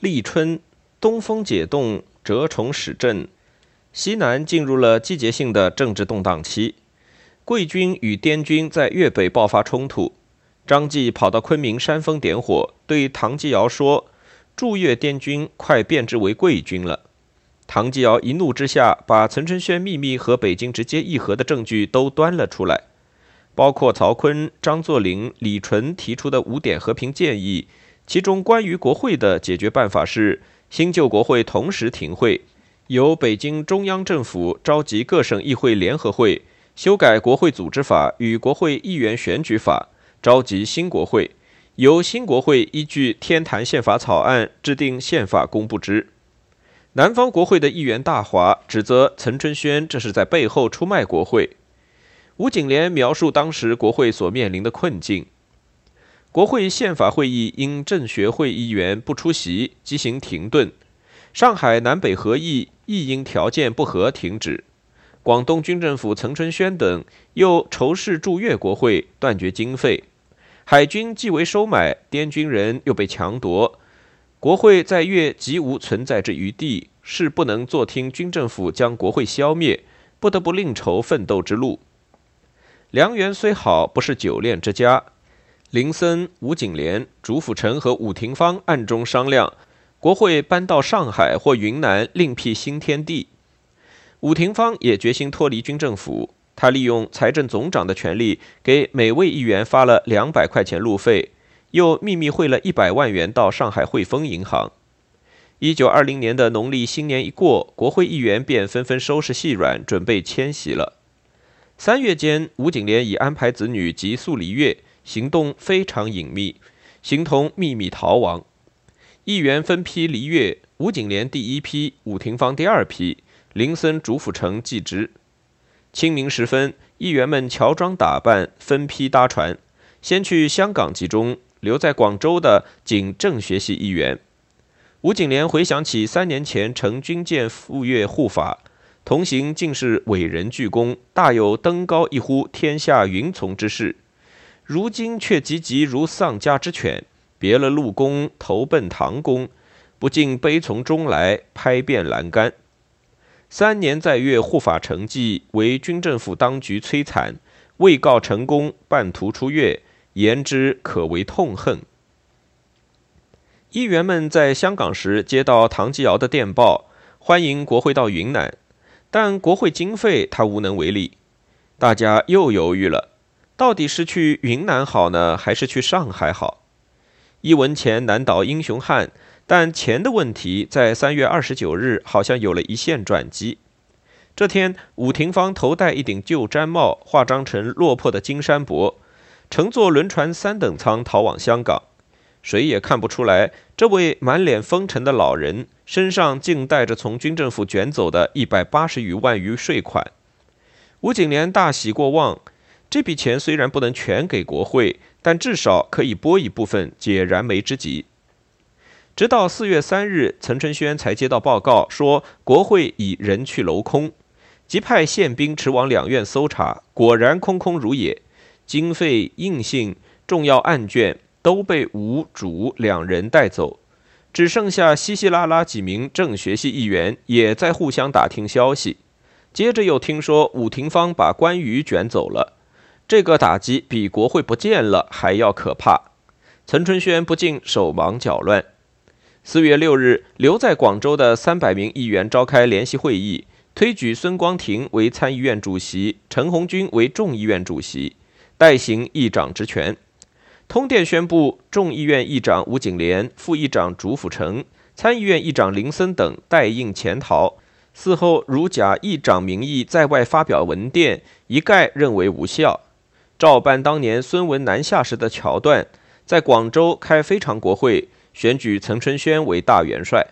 立春，东风解冻，蛰虫始振，西南进入了季节性的政治动荡期。桂军与滇军在粤北爆发冲突，张继跑到昆明煽风点火，对唐继尧说：“驻粤滇军快变质为桂军了。”唐继尧一怒之下，把岑春轩秘密和北京直接议和的证据都端了出来，包括曹锟、张作霖、李纯提出的五点和平建议，其中关于国会的解决办法是新旧国会同时停会，由北京中央政府召集各省议会联合会。修改国会组织法与国会议员选举法，召集新国会，由新国会依据天坛宪法草案制定宪法公布之。南方国会的议员大华指责岑春轩这是在背后出卖国会。吴景莲描述当时国会所面临的困境：国会宪法会议因政学会议员不出席，即行停顿；上海南北合议亦因条件不合停止。广东军政府岑春轩等又仇视驻粤国会，断绝经费；海军既为收买，滇军人又被强夺，国会在粤极无存在之余地，是不能坐听军政府将国会消灭，不得不另筹奋斗之路。良缘虽好，不是久恋之家。林森、吴景莲、朱辅成和伍廷芳暗中商量，国会搬到上海或云南，另辟新天地。伍廷芳也决心脱离军政府，他利用财政总长的权力，给每位议员发了两百块钱路费，又秘密汇了一百万元到上海汇丰银行。一九二零年的农历新年一过，国会议员便纷纷收拾细软，准备迁徙了。三月间，吴景莲已安排子女急速离粤，行动非常隐秘，形同秘密逃亡。议员分批离粤，吴景莲第一批，伍廷芳第二批。林森、主府城继之。清明时分，议员们乔装打扮，分批搭船，先去香港集中。留在广州的仅政学系议员。吴景莲回想起三年前乘军舰赴粤护法，同行竟是伟人巨公，大有登高一呼天下云从之势。如今却急急如丧家之犬，别了陆公，投奔唐公，不禁悲从中来，拍遍栏杆。三年在粤护法成绩，为军政府当局摧残，未告成功，半途出粤，言之可为痛恨。议员们在香港时接到唐继尧的电报，欢迎国会到云南，但国会经费他无能为力。大家又犹豫了，到底是去云南好呢，还是去上海好？一文钱难倒英雄汉。但钱的问题在三月二十九日好像有了一线转机。这天，武廷芳头戴一顶旧毡帽，化妆成落魄的金山伯，乘坐轮船三等舱逃往香港。谁也看不出来，这位满脸风尘的老人身上竟带着从军政府卷走的一百八十余万余税款。吴景莲大喜过望，这笔钱虽然不能全给国会，但至少可以拨一部分解燃眉之急。直到四月三日，岑春轩才接到报告，说国会已人去楼空，即派宪兵驰往两院搜查，果然空空如也，经费、印信、重要案卷都被吴主两人带走，只剩下稀稀拉拉几名政学系议员也在互相打听消息。接着又听说武廷芳把关羽卷走了，这个打击比国会不见了还要可怕。岑春轩不禁手忙脚乱。四月六日，留在广州的三百名议员召开联席会议，推举孙光庭为参议院主席，陈红军为众议院主席，代行议长职权。通电宣布，众议院议长吴景莲、副议长竺辅成、参议院议长林森等代应潜逃。嗣后如假议长名义在外发表文电，一概认为无效。照搬当年孙文南下时的桥段，在广州开非常国会。选举岑春轩为大元帅。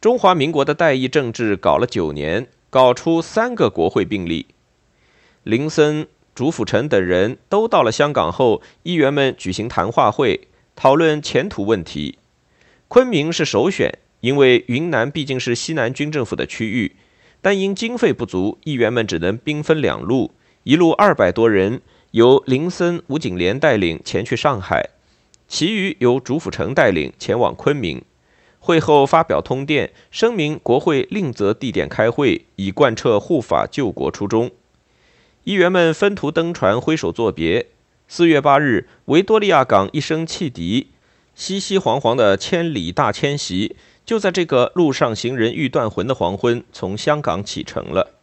中华民国的代议政治搞了九年，搞出三个国会并立。林森、朱辅成等人都到了香港后，议员们举行谈话会，讨论前途问题。昆明是首选，因为云南毕竟是西南军政府的区域，但因经费不足，议员们只能兵分两路，一路二百多人由林森、吴景莲带领前去上海。其余由竺辅成带领前往昆明，会后发表通电，声明国会另择地点开会，以贯彻护法救国初衷。议员们分途登船，挥手作别。四月八日，维多利亚港一声汽笛，熙熙惶惶的千里大迁徙，就在这个路上行人欲断魂的黄昏，从香港启程了。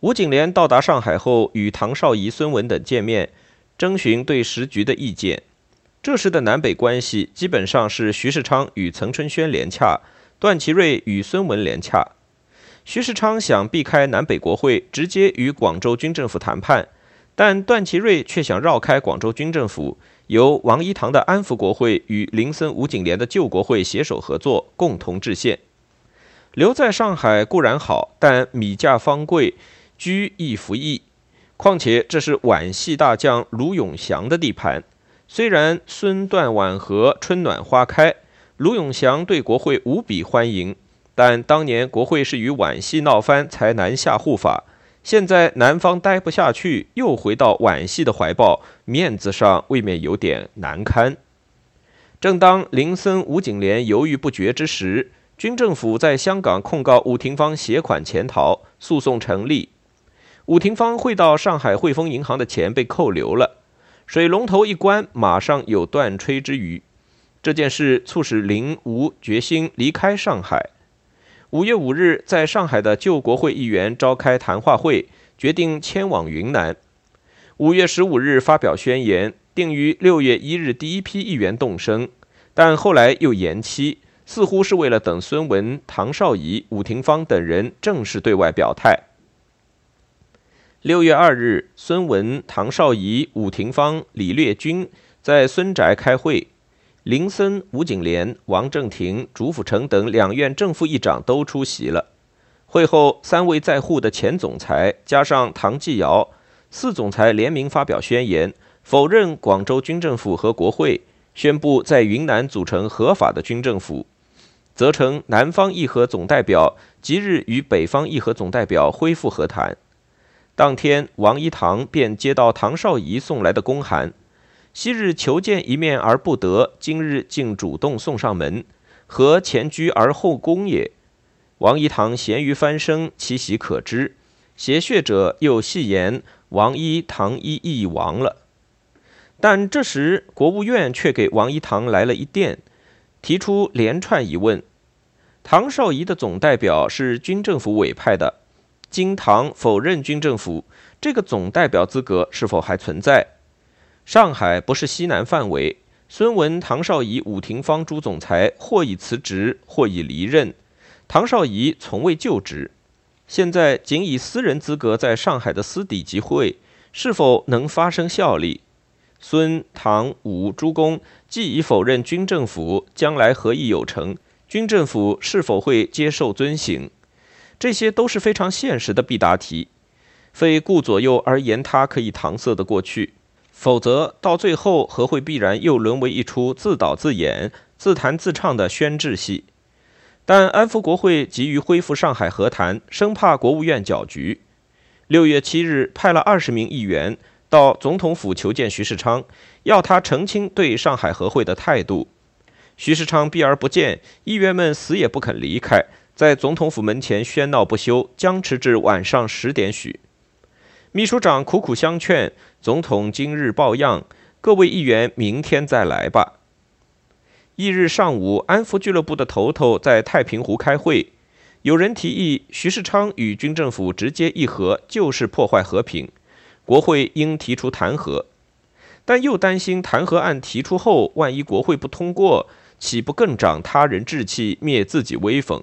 吴景莲到达上海后，与唐绍仪、孙文等见面，征询对时局的意见。这时的南北关系基本上是徐世昌与岑春轩联洽，段祺瑞与孙文联洽。徐世昌想避开南北国会，直接与广州军政府谈判，但段祺瑞却想绕开广州军政府，由王一堂的安福国会与林森吴景莲的旧国会携手合作，共同制宪。留在上海固然好，但米价方贵，居亦服役。况且这是皖系大将卢永祥的地盘。虽然孙段婉和春暖花开，卢永祥对国会无比欢迎。但当年国会是与皖系闹翻才南下护法，现在南方待不下去，又回到皖系的怀抱，面子上未免有点难堪。正当林森、吴景莲犹豫不决之时，军政府在香港控告伍廷芳携款潜逃，诉讼成立。伍廷芳汇到上海汇丰银行的钱被扣留了，水龙头一关，马上有断炊之虞。这件事促使林、吴决心离开上海。五月五日，在上海的旧国会议员召开谈话会，决定迁往云南。五月十五日发表宣言，定于六月一日第一批议员动身，但后来又延期，似乎是为了等孙文、唐绍仪、伍廷芳等人正式对外表态。六月二日，孙文、唐绍仪、伍廷芳、李烈钧在孙宅开会。林森、吴景莲、王正廷、朱辅成等两院正副议长都出席了。会后，三位在沪的前总裁加上唐继尧四总裁联名发表宣言，否认广州军政府和国会，宣布在云南组成合法的军政府，责成南方议和总代表即日与北方议和总代表恢复和谈。当天，王一堂便接到唐绍仪送来的公函。昔日求见一面而不得，今日竟主动送上门，何前居而后恭也？王一堂咸鱼翻身，其喜可知。邪血者又戏言王一堂一亦亡了。但这时国务院却给王一堂来了一电，提出连串疑问：唐绍仪的总代表是军政府委派的，今唐否认军政府，这个总代表资格是否还存在？上海不是西南范围，孙文、唐绍仪、伍廷芳诸总裁或已辞职，或已离任。唐绍仪从未就职，现在仅以私人资格在上海的私底集会，是否能发生效力？孙、唐、伍诸公既已否认军政府，将来何以有成？军政府是否会接受遵行？这些都是非常现实的必答题，非顾左右而言他可以搪塞的过去。否则，到最后何会必然又沦为一出自导自演、自弹自唱的宣制戏？但安福国会急于恢复上海和谈，生怕国务院搅局。六月七日，派了二十名议员到总统府求见徐世昌，要他澄清对上海和会的态度。徐世昌避而不见，议员们死也不肯离开，在总统府门前喧闹不休，僵持至晚上十点许。秘书长苦苦相劝，总统今日抱恙，各位议员明天再来吧。翌日上午，安福俱乐部的头头在太平湖开会，有人提议徐世昌与军政府直接议和就是破坏和平，国会应提出弹劾，但又担心弹劾案提出后，万一国会不通过，岂不更长他人志气，灭自己威风？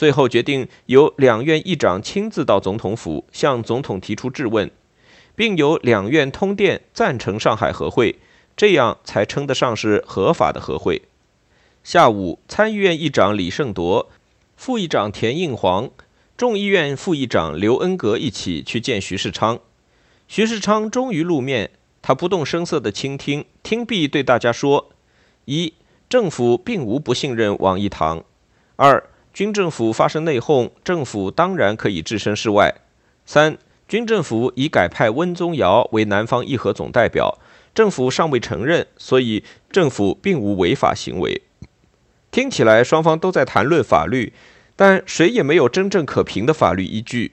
最后决定由两院议长亲自到总统府向总统提出质问，并由两院通电赞成上海和会，这样才称得上是合法的和会。下午，参议院议长李胜铎、副议长田应煌、众议院副议长刘恩格一起去见徐世昌。徐世昌终于露面，他不动声色地倾听，听毕对大家说：一、政府并无不信任王一堂；二、军政府发生内讧，政府当然可以置身事外。三，军政府已改派温宗尧为南方议和总代表，政府尚未承认，所以政府并无违法行为。听起来双方都在谈论法律，但谁也没有真正可凭的法律依据。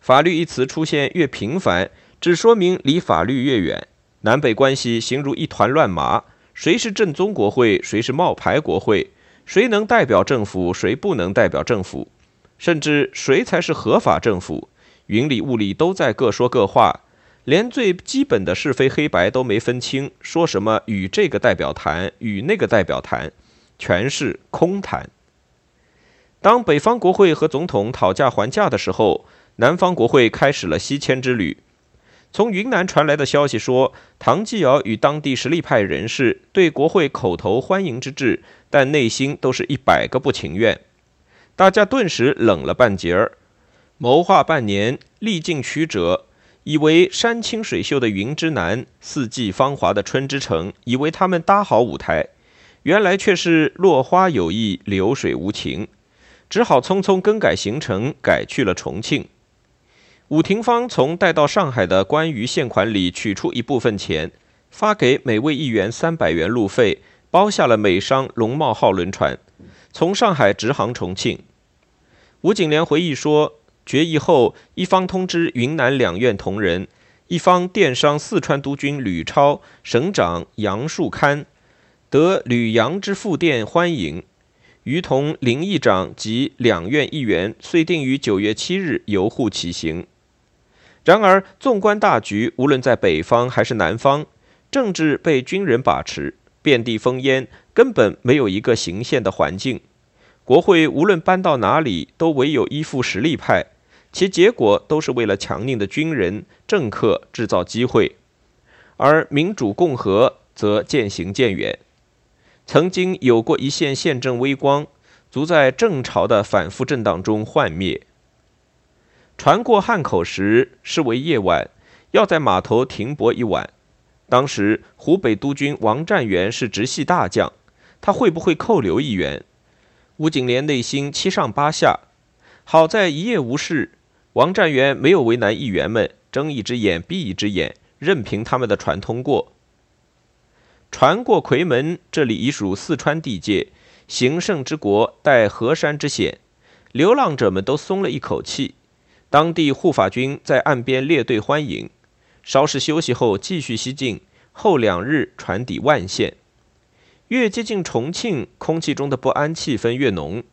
法律一词出现越频繁，只说明离法律越远。南北关系形如一团乱麻，谁是正宗国会，谁是冒牌国会？谁能代表政府，谁不能代表政府？甚至谁才是合法政府？云里雾里都在各说各话，连最基本的是非黑白都没分清，说什么与这个代表谈，与那个代表谈，全是空谈。当北方国会和总统讨价还价的时候，南方国会开始了西迁之旅。从云南传来的消息说，唐继尧与当地实力派人士对国会口头欢迎之至，但内心都是一百个不情愿。大家顿时冷了半截儿。谋划半年，历尽曲折，以为山清水秀的云之南，四季芳华的春之城，以为他们搭好舞台，原来却是落花有意，流水无情，只好匆匆更改行程，改去了重庆。武廷芳从带到上海的关于现款里取出一部分钱，发给每位议员三百元路费，包下了美商龙茂号轮船，从上海直航重庆。吴景莲回忆说，决议后，一方通知云南两院同仁，一方电商四川督军吕超、省长杨树堪，得吕杨之复电欢迎。于同林议长及两院议员遂定于九月七日游沪起行。然而，纵观大局，无论在北方还是南方，政治被军人把持，遍地烽烟，根本没有一个行宪的环境。国会无论搬到哪里，都唯有依附实力派，其结果都是为了强硬的军人政客制造机会，而民主共和则渐行渐远。曾经有过一线宪政微光，足在正朝的反复震荡中幻灭。船过汉口时，是为夜晚，要在码头停泊一晚。当时湖北督军王占元是直系大将，他会不会扣留一员？吴景莲内心七上八下。好在一夜无事，王占元没有为难议员们，睁一只眼闭一只眼，任凭他们的船通过。船过夔门，这里已属四川地界，行胜之国，带河山之险，流浪者们都松了一口气。当地护法军在岸边列队欢迎，稍事休息后继续西进。后两日船抵万县，越接近重庆，空气中的不安气氛越浓。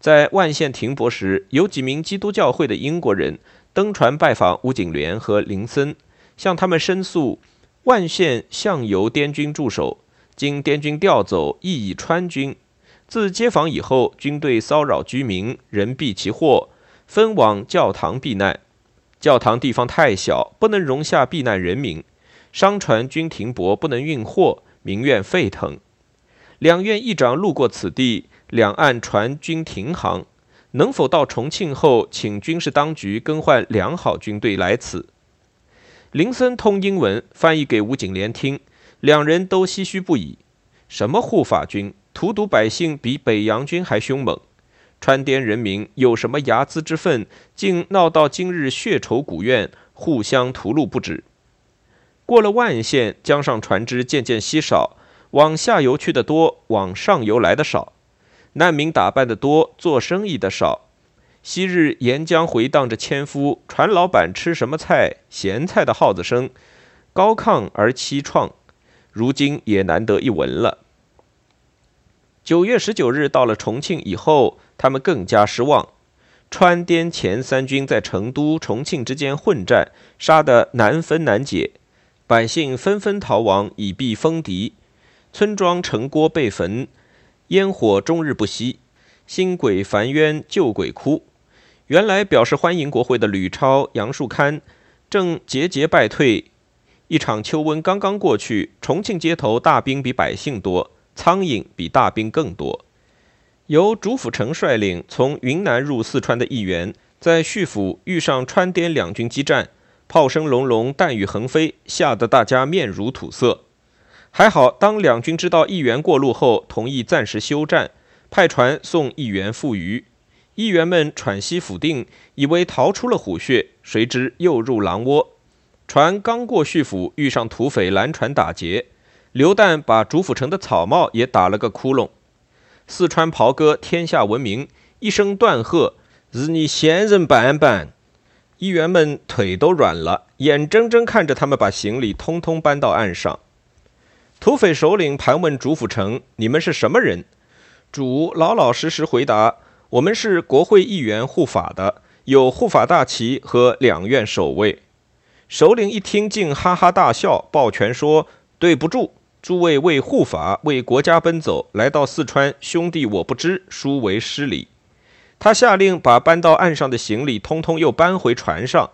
在万县停泊时，有几名基督教会的英国人登船拜访吴景莲和林森，向他们申诉：万县向由滇军驻守，经滇军调走，亦以川军。自接防以后，军队骚扰居民，人避其祸。分往教堂避难，教堂地方太小，不能容下避难人民。商船均停泊，不能运货，民怨沸腾。两院议长路过此地，两岸船均停航。能否到重庆后，请军事当局更换良好军队来此？林森通英文，翻译给吴景莲听，两人都唏嘘不已。什么护法军，荼毒百姓比北洋军还凶猛。川滇人民有什么睚眦之愤，竟闹到今日血仇古怨，互相屠戮不止。过了万县，江上船只渐渐稀少，往下游去的多，往上游来的少。难民打扮的多，做生意的少。昔日沿江回荡着纤夫、船老板吃什么菜、咸菜的号子声，高亢而凄怆，如今也难得一闻了。九月十九日到了重庆以后。他们更加失望，川滇黔三军在成都、重庆之间混战，杀得难分难解，百姓纷纷逃亡以避风敌，村庄城郭被焚，烟火终日不息，新鬼烦冤，旧鬼哭。原来表示欢迎国会的吕超、杨树堪正节节败退。一场秋瘟刚刚过去，重庆街头大兵比百姓多，苍蝇比大兵更多。由主府城率领从云南入四川的议员，在叙府遇上川滇两军激战，炮声隆隆，弹雨横飞，吓得大家面如土色。还好，当两军知道议员过路后，同意暂时休战，派船送议员赴渝。议员们喘息甫定，以为逃出了虎穴，谁知又入狼窝。船刚过叙府，遇上土匪拦船打劫，流弹把主府城的草帽也打了个窟窿。四川袍哥天下闻名，一声断喝：“日你先人板板！”议员们腿都软了，眼睁睁看着他们把行李通通搬到岸上。土匪首领盘问主府城：“你们是什么人？”主老老实实回答：“我们是国会议员护法的，有护法大旗和两院守卫。”首领一听，竟哈哈大笑，抱拳说：“对不住，诸位为护法、为国家奔走，来到四川，兄弟我不知，殊为失礼。”他下令把搬到岸上的行李通通又搬回船上，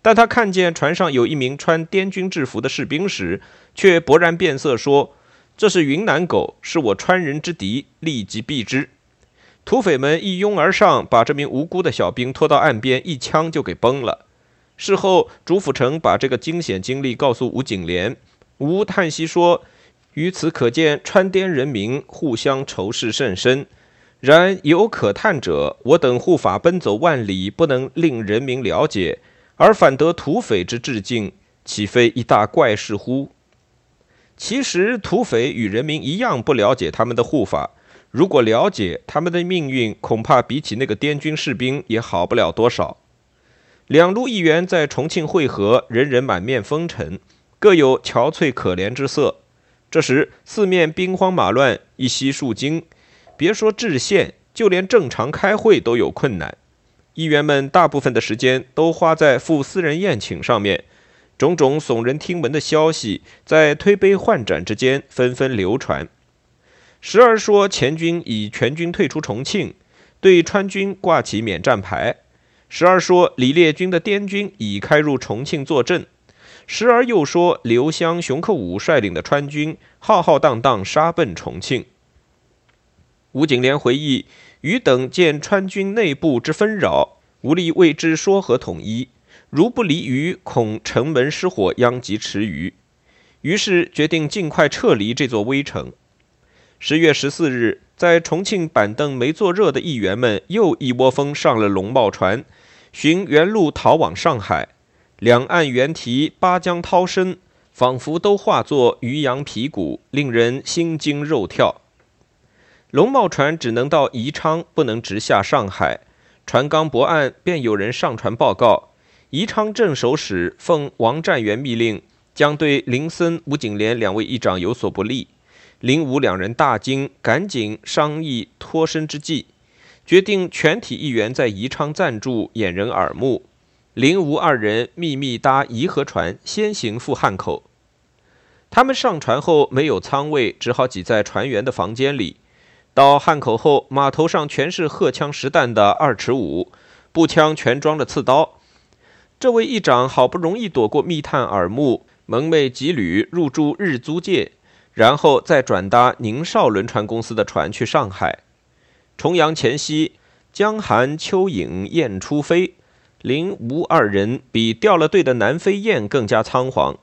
但他看见船上有一名穿滇军制服的士兵时，却勃然变色，说：“这是云南狗，是我川人之敌，立即毙之。”土匪们一拥而上，把这名无辜的小兵拖到岸边，一枪就给崩了。事后，朱辅成把这个惊险经历告诉吴景莲，吴叹息说：“于此可见，川滇人民互相仇视甚深。”然有可叹者，我等护法奔走万里，不能令人民了解，而反得土匪之致敬，岂非一大怪事乎？其实土匪与人民一样不了解他们的护法，如果了解他们的命运，恐怕比起那个滇军士兵也好不了多少。两路议员在重庆会合，人人满面风尘，各有憔悴可怜之色。这时四面兵荒马乱，一夕数惊。别说制宪，就连正常开会都有困难。议员们大部分的时间都花在赴私人宴请上面，种种耸人听闻的消息在推杯换盏之间纷纷流传。时而说前军已全军退出重庆，对川军挂起免战牌；时而说李烈军的滇军已开入重庆坐镇；时而又说刘湘、熊克武率领的川军浩浩荡荡杀奔重庆。吴景莲回忆，余等见川军内部之纷扰，无力为之说和统一。如不离余，恐城门失火，殃及池鱼。于是决定尽快撤离这座危城。十月十四日，在重庆板凳没坐热的议员们又一窝蜂上了龙茂船，寻原路逃往上海。两岸猿啼，巴江涛声，仿佛都化作渔阳皮鼓，令人心惊肉跳。龙茂船只能到宜昌，不能直下上海。船刚泊岸，便有人上船报告：宜昌镇守使奉王占元密令，将对林森、吴景莲两位议长有所不利。林吴两人大惊，赶紧商议脱身之计，决定全体议员在宜昌暂住，掩人耳目。林吴二人秘密搭颐和船，先行赴汉口。他们上船后没有舱位，只好挤在船员的房间里。到汉口后，码头上全是荷枪实弹的二尺五步枪，全装着刺刀。这位议长好不容易躲过密探耳目，蒙昧几旅入住日租界，然后再转搭宁绍轮船公司的船去上海。重阳前夕，江寒秋影雁初飞，林吴二人比掉了队的南飞雁更加仓皇。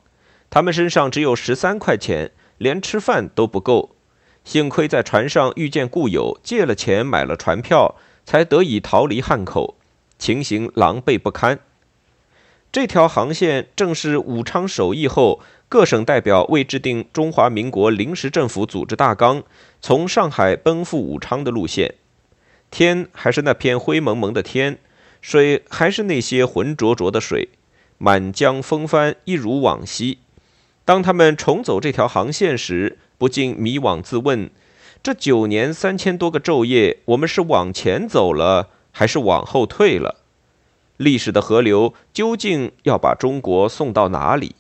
他们身上只有十三块钱，连吃饭都不够。幸亏在船上遇见故友，借了钱买了船票，才得以逃离汉口，情形狼狈不堪。这条航线正是武昌首义后，各省代表为制定中华民国临时政府组织大纲，从上海奔赴武昌的路线。天还是那片灰蒙蒙的天，水还是那些浑浊浊的水，满江风帆一如往昔。当他们重走这条航线时，不禁迷惘自问：这九年三千多个昼夜，我们是往前走了，还是往后退了？历史的河流究竟要把中国送到哪里？